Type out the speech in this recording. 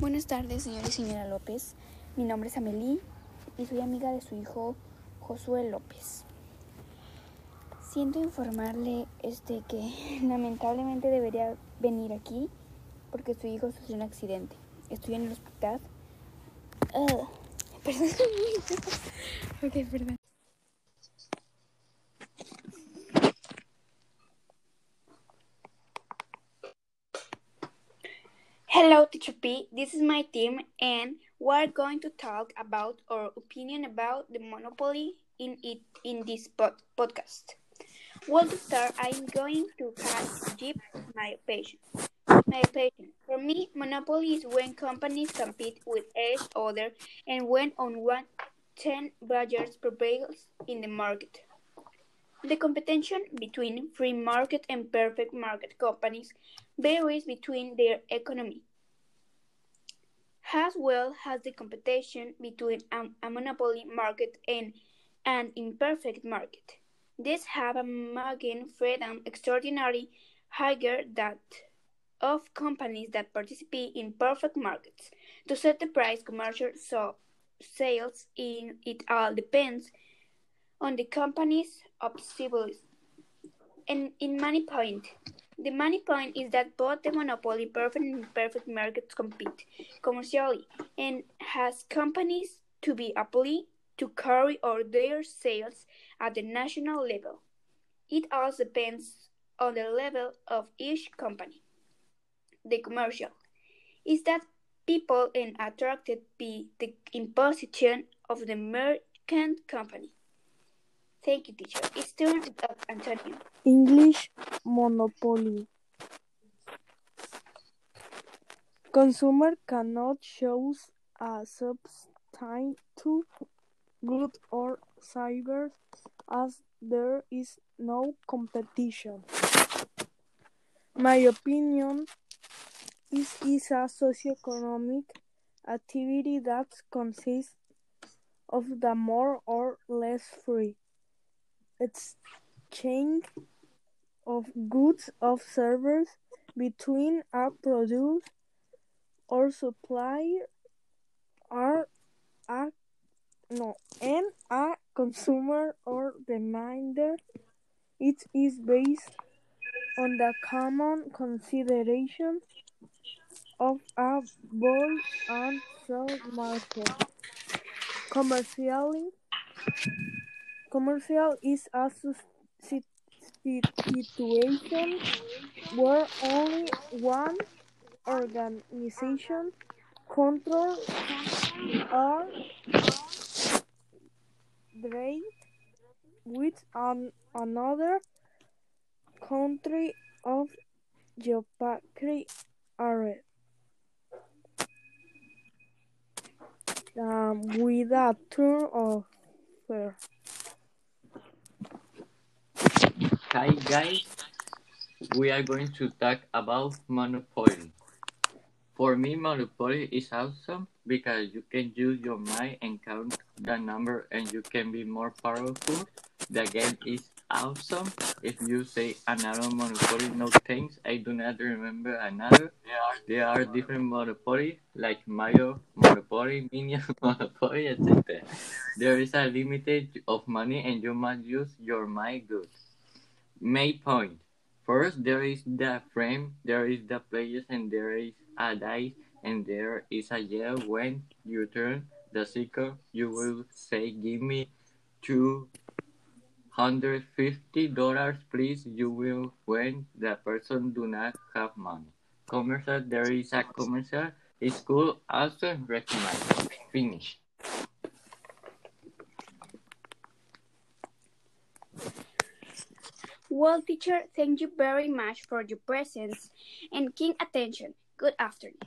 Buenas tardes, señor y señora López. Mi nombre es Amelie y soy amiga de su hijo Josué López. Siento informarle este que lamentablemente debería venir aquí porque su hijo sufrió un accidente. Estoy en el hospital. Uh, perdón. ok, perdón. Hello, Teacher P. This is my team, and we're going to talk about our opinion about the monopoly in it in this pod podcast. Well, to start, I'm going to give my opinion. My opinion. For me, monopoly is when companies compete with each other and when on one ten buyers prevails in the market. The competition between free market and perfect market companies varies between their economy, as well as the competition between a, monopoly market and an imperfect market. These have a margin freedom extraordinarily higher that of companies that participate in perfect markets. To set the price commercial so sales in it all depends on the company's obstacles. And in many point, the money point is that both the monopoly perfect and imperfect markets compete commercially and has companies to be able to carry out their sales at the national level. It also depends on the level of each company. The commercial is that people are attracted by the imposition of the merchant company. Thank you, teacher. It's turn of Antonio. English monopoly. Consumer cannot choose a substitute good or service as there is no competition. My opinion is is a socioeconomic activity that consists of the more or less free exchange of goods of services between a producer or supplier or a no and a consumer or demander. It is based on the common consideration of a buy and sell market. Commercially, Commercial is a situation where only one organization controls or trade with an, another country of geographic area. Um, with a turn of fair. Hi guys, we are going to talk about Monopoly. For me, Monopoly is awesome because you can use your mind and count the number and you can be more powerful. The game is awesome. If you say another Monopoly, no thanks, I do not remember another. There are different Monopoly like Mario Monopoly, Minion Monopoly, etc. There is a limited of money and you must use your mind good. Main point. First, there is the frame, there is the players, and there is a dice, and there is a yell when you turn the circle. You will say, "Give me two hundred fifty dollars, please." You will when the person do not have money. Commercial. There is a commercial. School also recommend. Finish. Well, teacher, thank you very much for your presence and keen attention. Good afternoon.